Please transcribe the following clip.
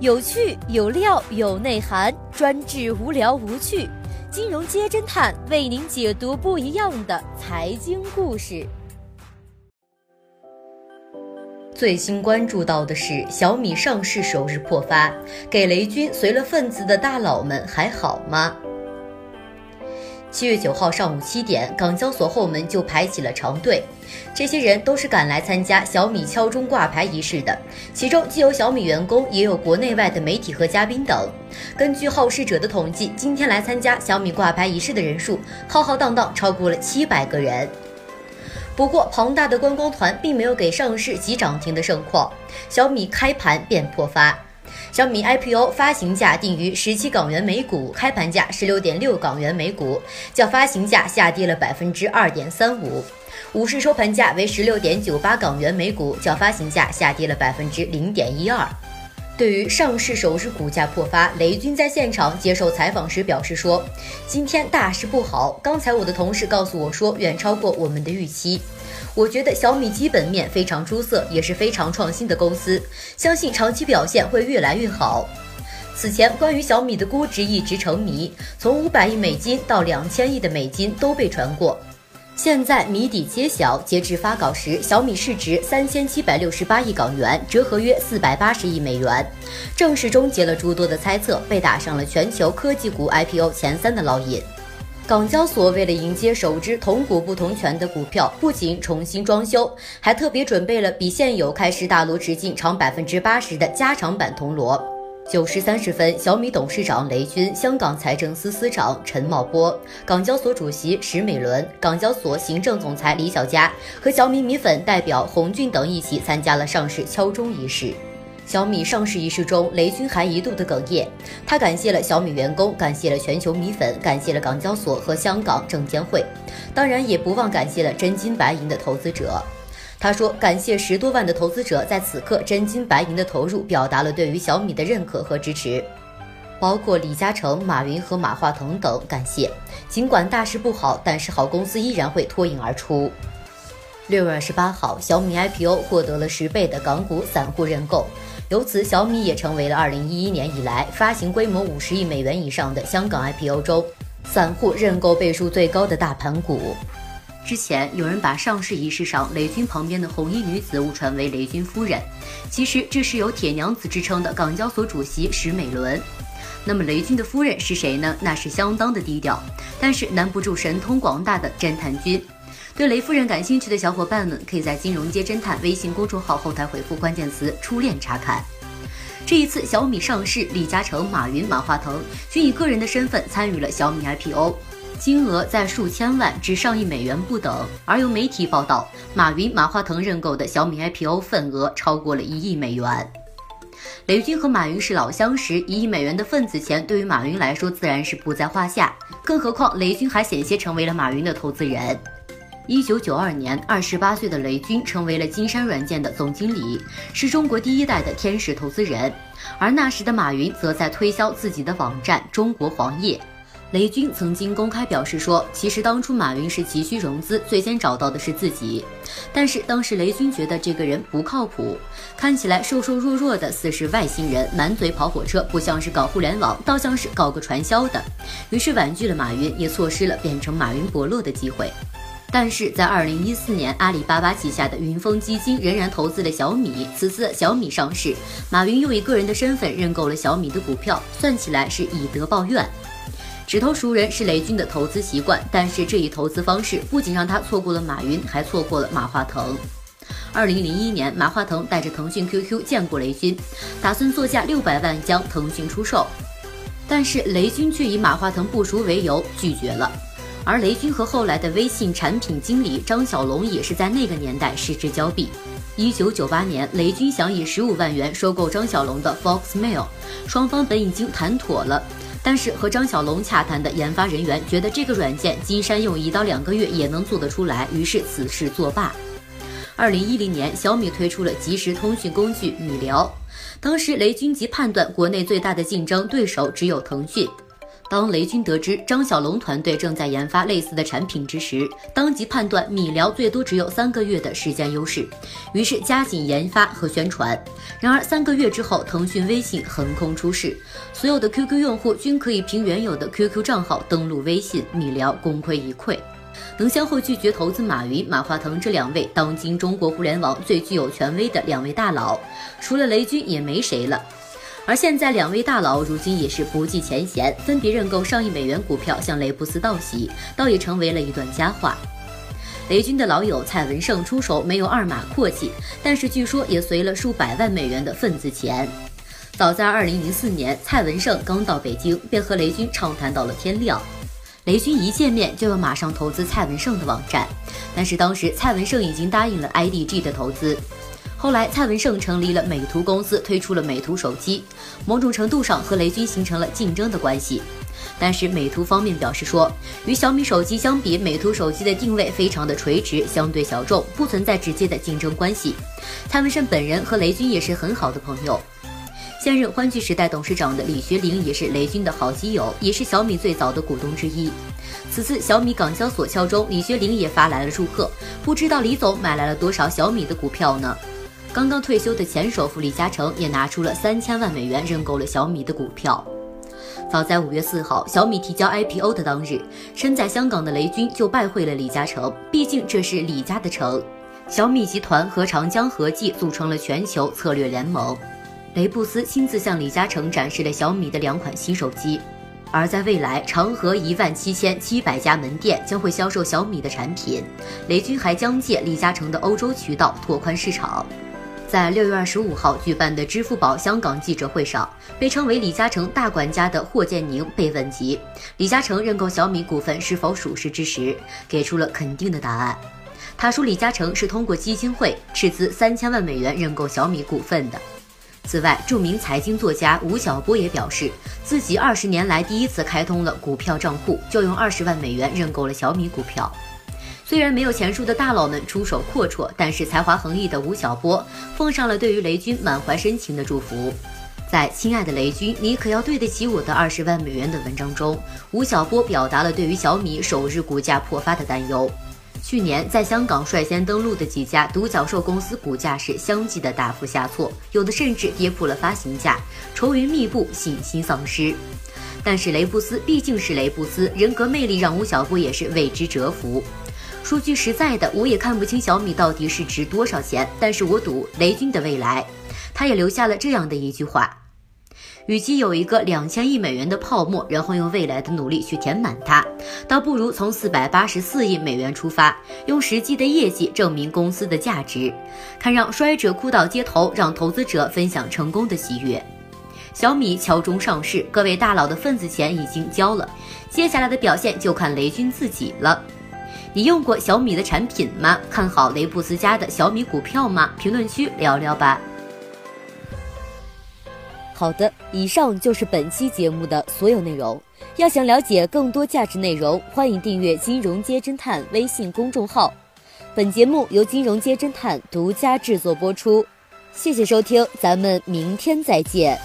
有趣有料有内涵，专治无聊无趣。金融街侦探为您解读不一样的财经故事。最新关注到的是小米上市首日破发，给雷军随了份子的大佬们还好吗？七月九号上午七点，港交所后门就排起了长队。这些人都是赶来参加小米敲钟挂牌仪式的，其中既有小米员工，也有国内外的媒体和嘉宾等。根据好事者的统计，今天来参加小米挂牌仪式的人数浩浩荡荡超过了七百个人。不过，庞大的观光团并没有给上市及涨停的盛况，小米开盘便破发。小米 IPO 发行价定于十七港元每股，开盘价十六点六港元每股，较发行价下跌了百分之二点三五。午市收盘价为十六点九八港元每股，较发行价下跌了百分之零点一二。对于上市首日股价破发，雷军在现场接受采访时表示说：“今天大事不好，刚才我的同事告诉我说，远超过我们的预期。”我觉得小米基本面非常出色，也是非常创新的公司，相信长期表现会越来越好。此前关于小米的估值一直成谜，从五百亿美金到两千亿的美金都被传过，现在谜底揭晓。截至发稿时，小米市值三千七百六十八亿港元，折合约四百八十亿美元，正式终结了诸多的猜测，被打上了全球科技股 IPO 前三的烙印。港交所为了迎接首支同股不同权的股票，不仅重新装修，还特别准备了比现有开市大螺直径长百分之八十的加长版铜锣。九时三十分，小米董事长雷军、香港财政司司长陈茂波、港交所主席石美伦、港交所行政总裁李小加和小米米粉代表洪俊等一起参加了上市敲钟仪式。小米上市仪式中，雷军还一度的哽咽。他感谢了小米员工，感谢了全球米粉，感谢了港交所和香港证监会，当然也不忘感谢了真金白银的投资者。他说：“感谢十多万的投资者在此刻真金白银的投入，表达了对于小米的认可和支持，包括李嘉诚、马云和马化腾等。感谢，尽管大事不好，但是好公司依然会脱颖而出。”六月二十八号，小米 IPO 获得了十倍的港股散户认购。由此，小米也成为了二零一一年以来发行规模五十亿美元以上的香港 IPO 中散户认购倍数最高的大盘股。之前有人把上市仪式上雷军旁边的红衣女子误传为雷军夫人，其实这是有铁娘子之称的港交所主席石美伦。那么雷军的夫人是谁呢？那是相当的低调，但是难不住神通广大的侦探君。对雷夫人感兴趣的小伙伴们，可以在金融街侦探微信公众号后台回复关键词“初恋”查看。这一次小米上市，李嘉诚、马云、马化腾均以个人的身份参与了小米 IPO，金额在数千万至上亿美元不等。而有媒体报道，马云、马化腾认购的小米 IPO 份额超过了一亿美元。雷军和马云是老相识，一亿美元的份子钱对于马云来说自然是不在话下，更何况雷军还险些成为了马云的投资人。一九九二年，二十八岁的雷军成为了金山软件的总经理，是中国第一代的天使投资人。而那时的马云则在推销自己的网站中国黄页。雷军曾经公开表示说，其实当初马云是急需融资，最先找到的是自己。但是当时雷军觉得这个人不靠谱，看起来瘦瘦弱弱的，似是外星人，满嘴跑火车，不像是搞互联网，倒像是搞个传销的。于是婉拒了马云，也错失了变成马云伯乐的机会。但是在二零一四年，阿里巴巴旗下的云峰基金仍然投资了小米。此次小米上市，马云又以个人的身份认购了小米的股票，算起来是以德报怨。指头熟人是雷军的投资习惯，但是这一投资方式不仅让他错过了马云，还错过了马化腾。二零零一年，马化腾带着腾讯 QQ 见过雷军，打算作价六百万将腾讯出售，但是雷军却以马化腾不熟为由拒绝了。而雷军和后来的微信产品经理张小龙也是在那个年代失之交臂。一九九八年，雷军想以十五万元收购张小龙的 Foxmail，双方本已经谈妥了，但是和张小龙洽谈的研发人员觉得这个软件金山用一到两个月也能做得出来，于是此事作罢。二零一零年，小米推出了即时通讯工具米聊，当时雷军即判断国内最大的竞争对手只有腾讯。当雷军得知张小龙团队正在研发类似的产品之时，当即判断米聊最多只有三个月的时间优势，于是加紧研发和宣传。然而三个月之后，腾讯微信横空出世，所有的 QQ 用户均可以凭原有的 QQ 账号登录微信，米聊功亏一篑。能先后拒绝投资马云、马化腾这两位当今中国互联网最具有权威的两位大佬，除了雷军也没谁了。而现在，两位大佬如今也是不计前嫌，分别认购上亿美元股票向雷布斯道喜，倒也成为了一段佳话。雷军的老友蔡文胜出手没有二马阔气，但是据说也随了数百万美元的份子钱。早在二零零四年，蔡文胜刚到北京，便和雷军畅谈到了天亮。雷军一见面就要马上投资蔡文胜的网站，但是当时蔡文胜已经答应了 IDG 的投资。后来，蔡文胜成立了美图公司，推出了美图手机，某种程度上和雷军形成了竞争的关系。但是美图方面表示说，与小米手机相比，美图手机的定位非常的垂直，相对小众，不存在直接的竞争关系。蔡文胜本人和雷军也是很好的朋友。现任欢聚时代董事长的李学凌也是雷军的好基友，也是小米最早的股东之一。此次小米港交所敲钟，李学凌也发来了祝贺。不知道李总买来了多少小米的股票呢？刚刚退休的前首富李嘉诚也拿出了三千万美元认购了小米的股票。早在五月四号，小米提交 IPO 的当日，身在香港的雷军就拜会了李嘉诚，毕竟这是李家的城。小米集团和长江合计组成了全球策略联盟。雷布斯亲自向李嘉诚展示了小米的两款新手机。而在未来，长河一万七千七百家门店将会销售小米的产品。雷军还将借李嘉诚的欧洲渠道拓宽市场。在六月二十五号举办的支付宝香港记者会上，被称为李嘉诚大管家的霍建宁被问及李嘉诚认购小米股份是否属实之时，给出了肯定的答案。他说，李嘉诚是通过基金会斥资三千万美元认购小米股份的。此外，著名财经作家吴晓波也表示，自己二十年来第一次开通了股票账户，就用二十万美元认购了小米股票。虽然没有前述的大佬们出手阔绰，但是才华横溢的吴晓波奉上了对于雷军满怀深情的祝福。在《亲爱的雷军，你可要对得起我的二十万美元》的文章中，吴晓波表达了对于小米首日股价破发的担忧。去年在香港率先登陆的几家独角兽公司股价是相继的大幅下挫，有的甚至跌破了发行价，愁云密布，信心丧失。但是雷布斯毕竟是雷布斯，人格魅力让吴晓波也是为之折服。说句实在的，我也看不清小米到底是值多少钱，但是我赌雷军的未来。他也留下了这样的一句话：，与其有一个两千亿美元的泡沫，然后用未来的努力去填满它，倒不如从四百八十四亿美元出发，用实际的业绩证明公司的价值，看让衰者哭倒街头，让投资者分享成功的喜悦。小米敲钟上市，各位大佬的份子钱已经交了，接下来的表现就看雷军自己了。你用过小米的产品吗？看好雷布斯家的小米股票吗？评论区聊聊吧。好的，以上就是本期节目的所有内容。要想了解更多价值内容，欢迎订阅“金融街侦探”微信公众号。本节目由金融街侦探独家制作播出。谢谢收听，咱们明天再见。